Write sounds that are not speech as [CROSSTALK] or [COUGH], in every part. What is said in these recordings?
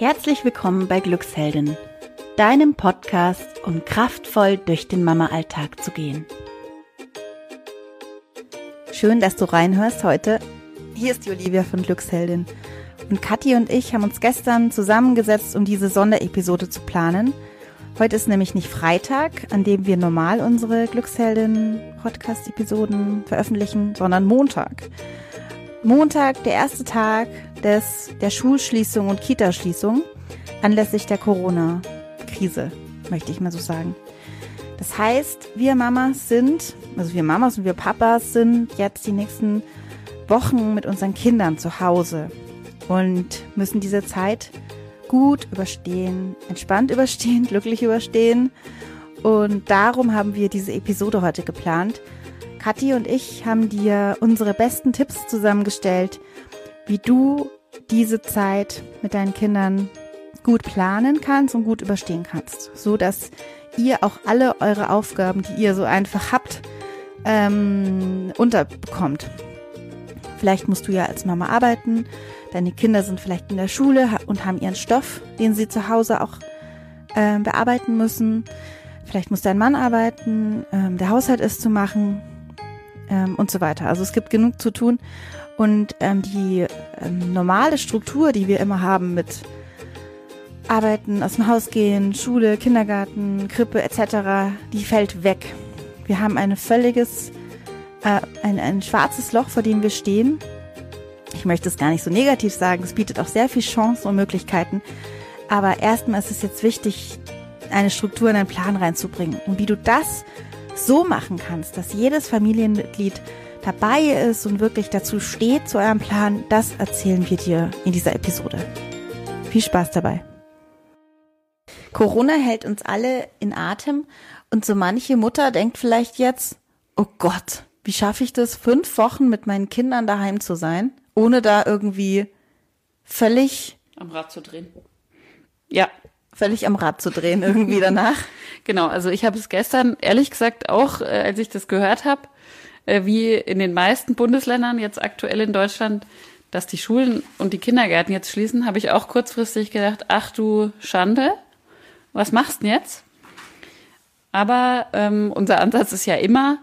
Herzlich willkommen bei Glücksheldin, deinem Podcast, um kraftvoll durch den Mama-Alltag zu gehen. Schön, dass du reinhörst heute. Hier ist die Olivia von Glücksheldin. Und Kathi und ich haben uns gestern zusammengesetzt, um diese Sonderepisode zu planen. Heute ist nämlich nicht Freitag, an dem wir normal unsere Glücksheldin-Podcast-Episoden veröffentlichen, sondern Montag. Montag, der erste Tag des, der Schulschließung und Kitaschließung anlässlich der Corona-Krise, möchte ich mal so sagen. Das heißt, wir Mamas sind, also wir Mamas und wir Papas sind jetzt die nächsten Wochen mit unseren Kindern zu Hause und müssen diese Zeit gut überstehen, entspannt überstehen, [LAUGHS] glücklich überstehen. Und darum haben wir diese Episode heute geplant, Kathi und ich haben dir unsere besten Tipps zusammengestellt, wie du diese Zeit mit deinen Kindern gut planen kannst und gut überstehen kannst, so dass ihr auch alle eure Aufgaben, die ihr so einfach habt, ähm, unterbekommt. Vielleicht musst du ja als Mama arbeiten, deine Kinder sind vielleicht in der Schule und haben ihren Stoff, den sie zu Hause auch äh, bearbeiten müssen. Vielleicht muss dein Mann arbeiten, ähm, der Haushalt ist zu machen, ähm, und so weiter. Also es gibt genug zu tun. Und ähm, die ähm, normale Struktur, die wir immer haben mit Arbeiten, aus dem Haus gehen, Schule, Kindergarten, Krippe etc., die fällt weg. Wir haben ein völliges, äh, ein, ein schwarzes Loch, vor dem wir stehen. Ich möchte es gar nicht so negativ sagen, es bietet auch sehr viel Chancen und Möglichkeiten. Aber erstmal ist es jetzt wichtig, eine Struktur in einen Plan reinzubringen. Und wie du das so machen kannst, dass jedes Familienmitglied dabei ist und wirklich dazu steht zu eurem Plan, das erzählen wir dir in dieser Episode. Viel Spaß dabei. Corona hält uns alle in Atem und so manche Mutter denkt vielleicht jetzt, oh Gott, wie schaffe ich das, fünf Wochen mit meinen Kindern daheim zu sein, ohne da irgendwie völlig am Rad zu drehen. Ja, völlig am Rad zu drehen irgendwie danach. [LAUGHS] genau, also ich habe es gestern ehrlich gesagt auch, äh, als ich das gehört habe, äh, wie in den meisten Bundesländern jetzt aktuell in Deutschland, dass die Schulen und die Kindergärten jetzt schließen, habe ich auch kurzfristig gedacht, ach du Schande, was machst du denn jetzt? Aber ähm, unser Ansatz ist ja immer,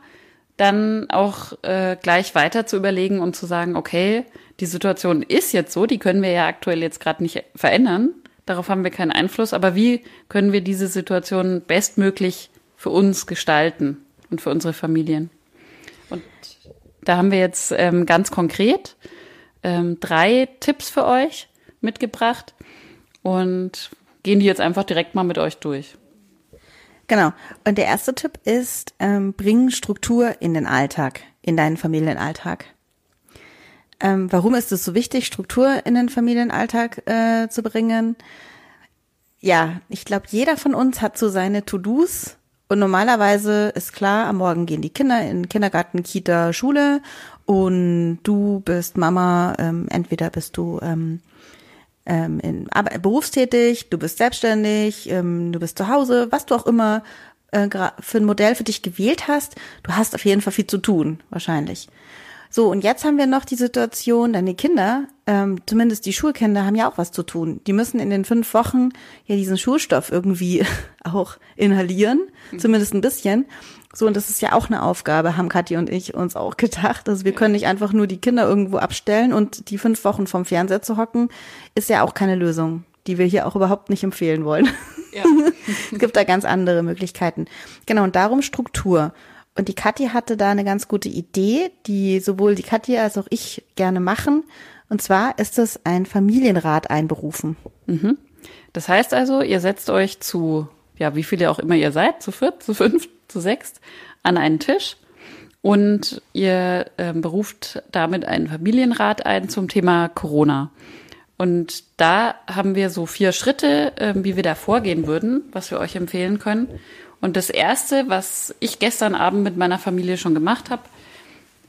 dann auch äh, gleich weiter zu überlegen und zu sagen, okay, die Situation ist jetzt so, die können wir ja aktuell jetzt gerade nicht verändern. Darauf haben wir keinen Einfluss. Aber wie können wir diese Situation bestmöglich für uns gestalten und für unsere Familien? Und da haben wir jetzt ähm, ganz konkret ähm, drei Tipps für euch mitgebracht und gehen die jetzt einfach direkt mal mit euch durch. Genau. Und der erste Tipp ist, ähm, bring Struktur in den Alltag, in deinen Familienalltag. Ähm, warum ist es so wichtig, Struktur in den Familienalltag äh, zu bringen? Ja, ich glaube, jeder von uns hat so seine To-Dos und normalerweise ist klar, am Morgen gehen die Kinder in Kindergarten, Kita, Schule und du bist Mama, ähm, entweder bist du ähm, ähm, in, aber, berufstätig, du bist selbstständig, ähm, du bist zu Hause, was du auch immer äh, für ein Modell für dich gewählt hast, du hast auf jeden Fall viel zu tun, wahrscheinlich. So, und jetzt haben wir noch die Situation, deine Kinder, ähm, zumindest die Schulkinder, haben ja auch was zu tun. Die müssen in den fünf Wochen ja diesen Schulstoff irgendwie [LAUGHS] auch inhalieren, mhm. zumindest ein bisschen. So, und das ist ja auch eine Aufgabe, haben Kathi und ich uns auch gedacht. Also wir können nicht einfach nur die Kinder irgendwo abstellen und die fünf Wochen vom Fernseher zu hocken, ist ja auch keine Lösung, die wir hier auch überhaupt nicht empfehlen wollen. Ja. [LAUGHS] es gibt da ganz andere Möglichkeiten. Genau, und darum Struktur. Und die Kathi hatte da eine ganz gute Idee, die sowohl die Kathi als auch ich gerne machen. Und zwar ist es ein Familienrat einberufen. Mhm. Das heißt also, ihr setzt euch zu, ja, wie viele auch immer ihr seid, zu viert, zu fünf, [LAUGHS] zu sechst, an einen Tisch und ihr äh, beruft damit einen Familienrat ein zum Thema Corona. Und da haben wir so vier Schritte, äh, wie wir da vorgehen würden, was wir euch empfehlen können. Und das Erste, was ich gestern Abend mit meiner Familie schon gemacht habe,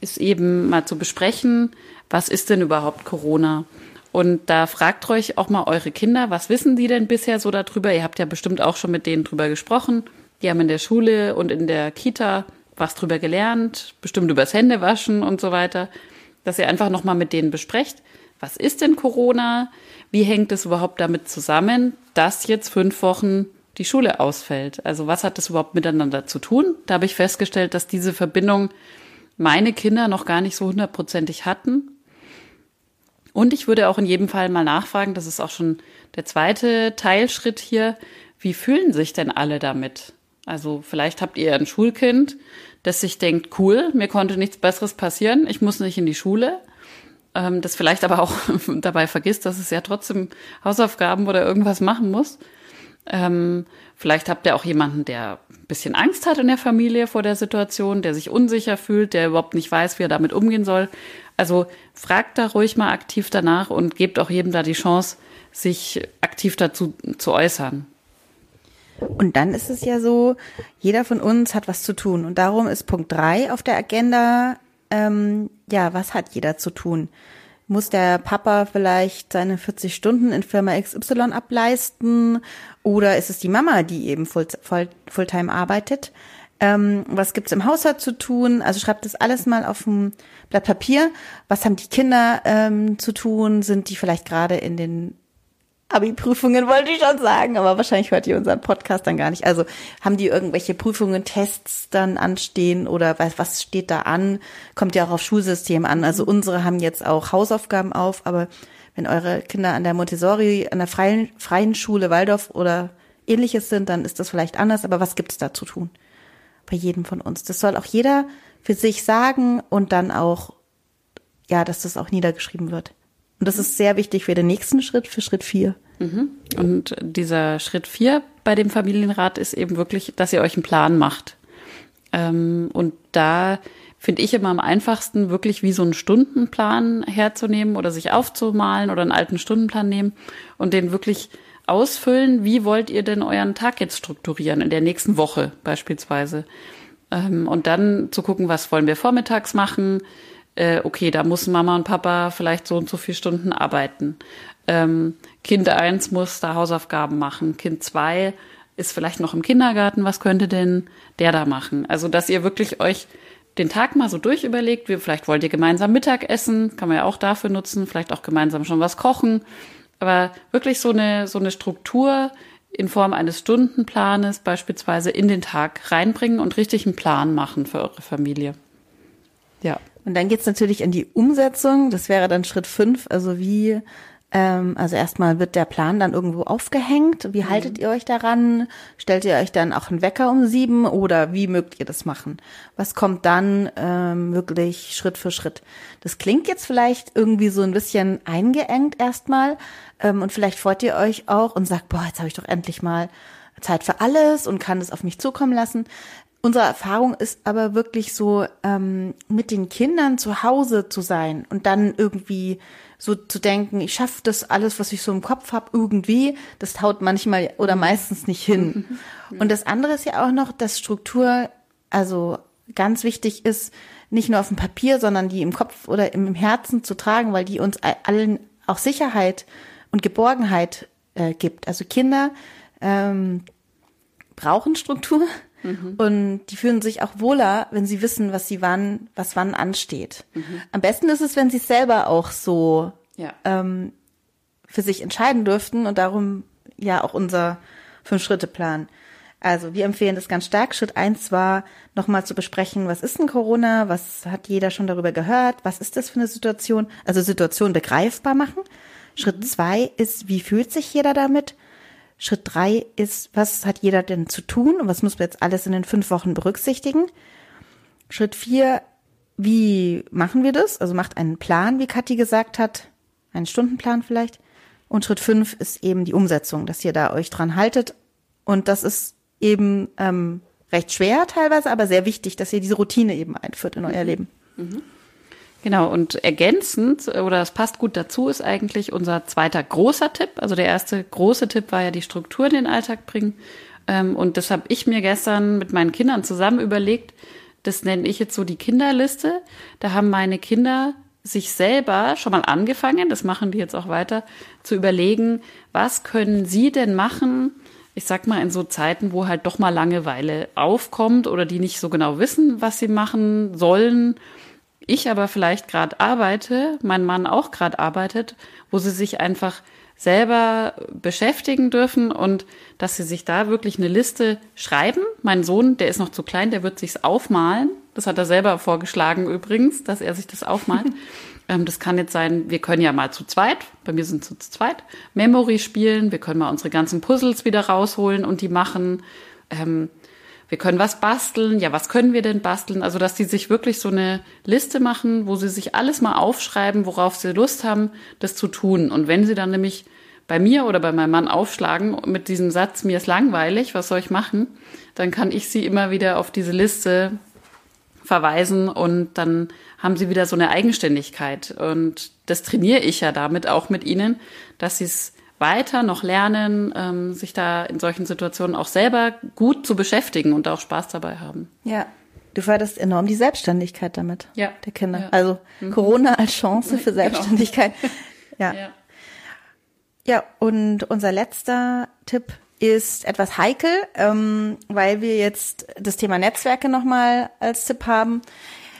ist eben mal zu besprechen, was ist denn überhaupt Corona? Und da fragt euch auch mal eure Kinder, was wissen die denn bisher so darüber? Ihr habt ja bestimmt auch schon mit denen drüber gesprochen. Die haben in der Schule und in der Kita was drüber gelernt, bestimmt übers Händewaschen und so weiter, dass ihr einfach nochmal mit denen besprecht, was ist denn Corona? wie hängt es überhaupt damit zusammen, dass jetzt fünf Wochen die Schule ausfällt? Also was hat das überhaupt miteinander zu tun? Da habe ich festgestellt, dass diese Verbindung meine Kinder noch gar nicht so hundertprozentig hatten. Und ich würde auch in jedem Fall mal nachfragen, das ist auch schon der zweite Teilschritt hier, wie fühlen sich denn alle damit? Also vielleicht habt ihr ein Schulkind, das sich denkt, cool, mir konnte nichts Besseres passieren, ich muss nicht in die Schule. Ähm, das vielleicht aber auch [LAUGHS] dabei vergisst, dass es ja trotzdem Hausaufgaben oder irgendwas machen muss. Ähm, vielleicht habt ihr auch jemanden, der ein bisschen Angst hat in der Familie vor der Situation, der sich unsicher fühlt, der überhaupt nicht weiß, wie er damit umgehen soll. Also fragt da ruhig mal aktiv danach und gebt auch jedem da die Chance, sich aktiv dazu zu äußern. Und dann ist es ja so, jeder von uns hat was zu tun. Und darum ist Punkt drei auf der Agenda, ähm, ja, was hat jeder zu tun? Muss der Papa vielleicht seine 40 Stunden in Firma XY ableisten? Oder ist es die Mama, die eben Full, Full, Fulltime arbeitet? Ähm, was gibt's im Haushalt zu tun? Also schreibt das alles mal auf ein Blatt Papier. Was haben die Kinder ähm, zu tun? Sind die vielleicht gerade in den Abi-Prüfungen wollte ich schon sagen, aber wahrscheinlich hört ihr unseren Podcast dann gar nicht. Also haben die irgendwelche Prüfungen, Tests dann anstehen oder was, was steht da an? Kommt ja auch auf Schulsystem an. Also mhm. unsere haben jetzt auch Hausaufgaben auf, aber wenn eure Kinder an der Montessori, an der freien, freien Schule Waldorf oder ähnliches sind, dann ist das vielleicht anders. Aber was gibt's da zu tun? Bei jedem von uns. Das soll auch jeder für sich sagen und dann auch, ja, dass das auch niedergeschrieben wird. Und das ist sehr wichtig für den nächsten Schritt, für Schritt vier. Mhm. Und dieser Schritt vier bei dem Familienrat ist eben wirklich, dass ihr euch einen Plan macht. Ähm, und da finde ich immer am einfachsten, wirklich wie so einen Stundenplan herzunehmen oder sich aufzumalen oder einen alten Stundenplan nehmen und den wirklich ausfüllen. Wie wollt ihr denn euren Tag jetzt strukturieren in der nächsten Woche beispielsweise? Ähm, und dann zu gucken, was wollen wir vormittags machen? Äh, okay, da muss Mama und Papa vielleicht so und so viele Stunden arbeiten. Ähm, kind eins muss da Hausaufgaben machen. Kind zwei ist vielleicht noch im Kindergarten. Was könnte denn der da machen? Also, dass ihr wirklich euch den Tag mal so durchüberlegt. Vielleicht wollt ihr gemeinsam Mittag essen, kann man ja auch dafür nutzen. Vielleicht auch gemeinsam schon was kochen. Aber wirklich so eine, so eine Struktur in Form eines Stundenplanes beispielsweise in den Tag reinbringen und richtig einen Plan machen für eure Familie. Ja. Und dann geht's natürlich in die Umsetzung. Das wäre dann Schritt fünf. Also wie, ähm, also erstmal wird der Plan dann irgendwo aufgehängt. Wie mhm. haltet ihr euch daran? Stellt ihr euch dann auch einen Wecker um sieben oder wie mögt ihr das machen? Was kommt dann ähm, wirklich Schritt für Schritt? Das klingt jetzt vielleicht irgendwie so ein bisschen eingeengt erstmal. Ähm, und vielleicht freut ihr euch auch und sagt, boah, jetzt habe ich doch endlich mal Zeit für alles und kann es auf mich zukommen lassen. Unsere Erfahrung ist aber wirklich so, ähm, mit den Kindern zu Hause zu sein und dann irgendwie so zu denken, ich schaffe das alles, was ich so im Kopf habe, irgendwie, das haut manchmal oder meistens nicht hin. [LAUGHS] Und das andere ist ja auch noch, dass Struktur, also ganz wichtig ist, nicht nur auf dem Papier, sondern die im Kopf oder im Herzen zu tragen, weil die uns allen auch Sicherheit und Geborgenheit äh, gibt. Also Kinder ähm, brauchen Struktur Mhm. Und die fühlen sich auch wohler, wenn sie wissen, was sie wann, was wann ansteht. Mhm. Am besten ist es, wenn sie es selber auch so ja. ähm, für sich entscheiden dürften und darum ja auch unser Fünf-Schritte-Plan. Also wir empfehlen das ganz stark. Schritt eins war, nochmal zu besprechen, was ist denn Corona? Was hat jeder schon darüber gehört? Was ist das für eine Situation? Also Situation begreifbar machen. Schritt mhm. zwei ist, wie fühlt sich jeder damit? Schritt drei ist, was hat jeder denn zu tun und was muss man jetzt alles in den fünf Wochen berücksichtigen? Schritt vier, wie machen wir das? Also macht einen Plan, wie Kathi gesagt hat, einen Stundenplan vielleicht. Und Schritt fünf ist eben die Umsetzung, dass ihr da euch dran haltet. Und das ist eben ähm, recht schwer teilweise, aber sehr wichtig, dass ihr diese Routine eben einführt in euer mhm. Leben. Mhm. Genau, und ergänzend, oder es passt gut dazu, ist eigentlich unser zweiter großer Tipp. Also der erste große Tipp war ja die Struktur in den Alltag bringen. Ähm, und das habe ich mir gestern mit meinen Kindern zusammen überlegt. Das nenne ich jetzt so die Kinderliste. Da haben meine Kinder sich selber schon mal angefangen, das machen die jetzt auch weiter, zu überlegen, was können sie denn machen, ich sag mal, in so Zeiten, wo halt doch mal Langeweile aufkommt oder die nicht so genau wissen, was sie machen sollen ich aber vielleicht gerade arbeite, mein Mann auch gerade arbeitet, wo sie sich einfach selber beschäftigen dürfen und dass sie sich da wirklich eine Liste schreiben. Mein Sohn, der ist noch zu klein, der wird sich's aufmalen. Das hat er selber vorgeschlagen übrigens, dass er sich das aufmalt. [LAUGHS] ähm, das kann jetzt sein, wir können ja mal zu zweit, bei mir sind es zu zweit, Memory spielen, wir können mal unsere ganzen Puzzles wieder rausholen und die machen. Ähm, wir können was basteln. Ja, was können wir denn basteln? Also, dass die sich wirklich so eine Liste machen, wo sie sich alles mal aufschreiben, worauf sie Lust haben, das zu tun. Und wenn sie dann nämlich bei mir oder bei meinem Mann aufschlagen mit diesem Satz, mir ist langweilig, was soll ich machen? Dann kann ich sie immer wieder auf diese Liste verweisen und dann haben sie wieder so eine Eigenständigkeit. Und das trainiere ich ja damit auch mit ihnen, dass sie es weiter noch lernen, ähm, sich da in solchen Situationen auch selber gut zu beschäftigen und auch Spaß dabei haben. Ja. Du förderst enorm die Selbstständigkeit damit ja. der Kinder. Ja. Also mhm. Corona als Chance für [LAUGHS] genau. Selbstständigkeit. Genau. [LAUGHS] Ja. ja. Ja, und unser letzter Tipp ist etwas heikel, ähm, weil wir jetzt das Thema Netzwerke nochmal als Tipp haben.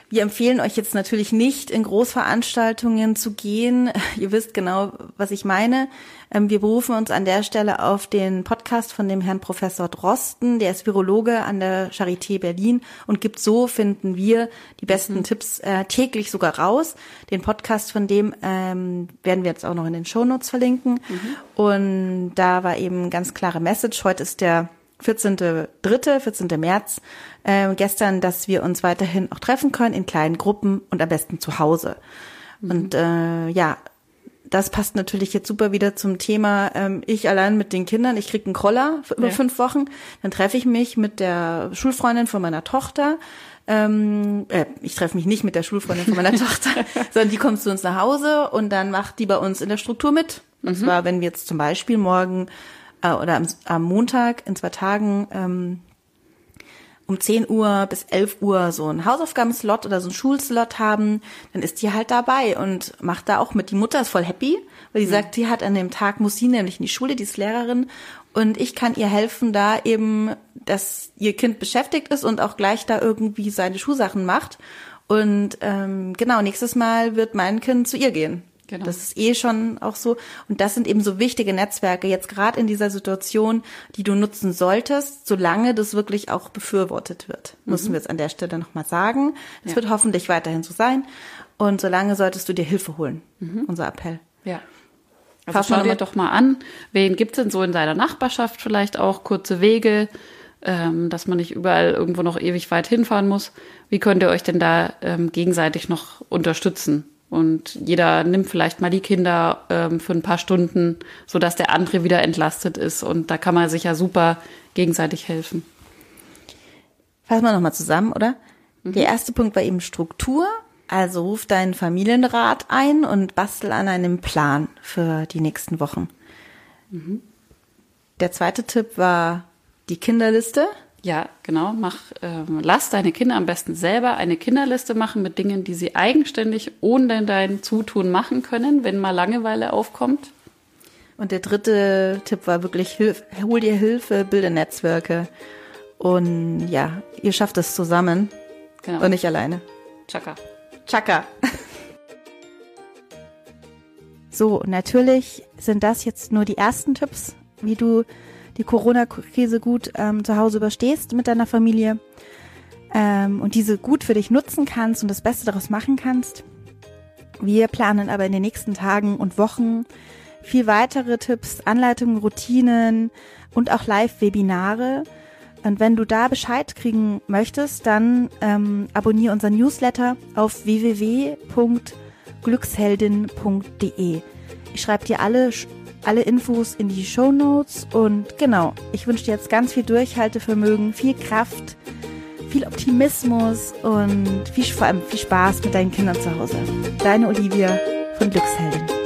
Wir empfehlen euch jetzt natürlich nicht, in Großveranstaltungen zu gehen. [LAUGHS] Ihr wisst genau, was ich meine. Ähm, wir berufen uns an der Stelle auf den Podcast von dem Herrn Professor Drosten. Der ist Virologe an der Charité Berlin und gibt so, finden wir, die besten mhm. Tipps äh, täglich sogar raus. Den Podcast von dem ähm, werden wir jetzt auch noch in den Shownotes verlinken. Mhm. Und da war eben ganz klare Message. Heute ist der 14.3., 14. März, äh, gestern, dass wir uns weiterhin auch treffen können in kleinen Gruppen und am besten zu Hause. Mhm. Und äh, ja, das passt natürlich jetzt super wieder zum Thema, ähm, ich allein mit den Kindern, ich krieg einen Kroller für über ja. fünf Wochen, dann treffe ich mich mit der Schulfreundin von meiner Tochter. Ähm, äh, ich treffe mich nicht mit der Schulfreundin von meiner [LAUGHS] Tochter, sondern die kommt zu uns nach Hause und dann macht die bei uns in der Struktur mit. Und mhm. zwar, wenn wir jetzt zum Beispiel morgen äh, oder am, am Montag in zwei Tagen ähm, um 10 Uhr bis 11 Uhr so einen Hausaufgabenslot oder so einen Schulslot haben, dann ist die halt dabei und macht da auch mit. Die Mutter ist voll happy, weil die mhm. sagt, die hat an dem Tag, muss sie nämlich in die Schule, die ist Lehrerin und ich kann ihr helfen, da eben, dass ihr Kind beschäftigt ist und auch gleich da irgendwie seine Schulsachen macht. Und ähm, genau, nächstes Mal wird mein Kind zu ihr gehen. Genau. Das ist eh schon auch so. Und das sind eben so wichtige Netzwerke, jetzt gerade in dieser Situation, die du nutzen solltest, solange das wirklich auch befürwortet wird. Mhm. Müssen wir jetzt an der Stelle nochmal sagen. Das ja. wird hoffentlich weiterhin so sein. Und solange solltest du dir Hilfe holen. Mhm. Unser Appell. Ja. Also schau dir doch mal an, wen gibt's denn so in deiner Nachbarschaft vielleicht auch kurze Wege, ähm, dass man nicht überall irgendwo noch ewig weit hinfahren muss. Wie könnt ihr euch denn da ähm, gegenseitig noch unterstützen? Und jeder nimmt vielleicht mal die Kinder ähm, für ein paar Stunden, so dass der andere wieder entlastet ist. Und da kann man sich ja super gegenseitig helfen. Fassen wir nochmal zusammen, oder? Mhm. Der erste Punkt war eben Struktur. Also ruf deinen Familienrat ein und bastel an einem Plan für die nächsten Wochen. Mhm. Der zweite Tipp war die Kinderliste. Ja, genau. Mach, ähm, lass deine Kinder am besten selber eine Kinderliste machen mit Dingen, die sie eigenständig ohne dein Zutun machen können, wenn mal Langeweile aufkommt. Und der dritte Tipp war wirklich, hilf, hol dir Hilfe, bilde Netzwerke. Und ja, ihr schafft es zusammen genau. und nicht alleine. Chaka. Chaka. [LAUGHS] So, natürlich sind das jetzt nur die ersten Tipps, wie du die Corona-Krise gut ähm, zu Hause überstehst mit deiner Familie ähm, und diese gut für dich nutzen kannst und das Beste daraus machen kannst. Wir planen aber in den nächsten Tagen und Wochen viel weitere Tipps, Anleitungen, Routinen und auch Live-Webinare. Und wenn du da Bescheid kriegen möchtest, dann ähm, abonniere unseren Newsletter auf www.glücksheldin.de. Ich schreibe dir alle alle Infos in die Show Notes und genau, ich wünsche dir jetzt ganz viel Durchhaltevermögen, viel Kraft, viel Optimismus und viel, vor allem viel Spaß mit deinen Kindern zu Hause. Deine Olivia von Glücksheldin.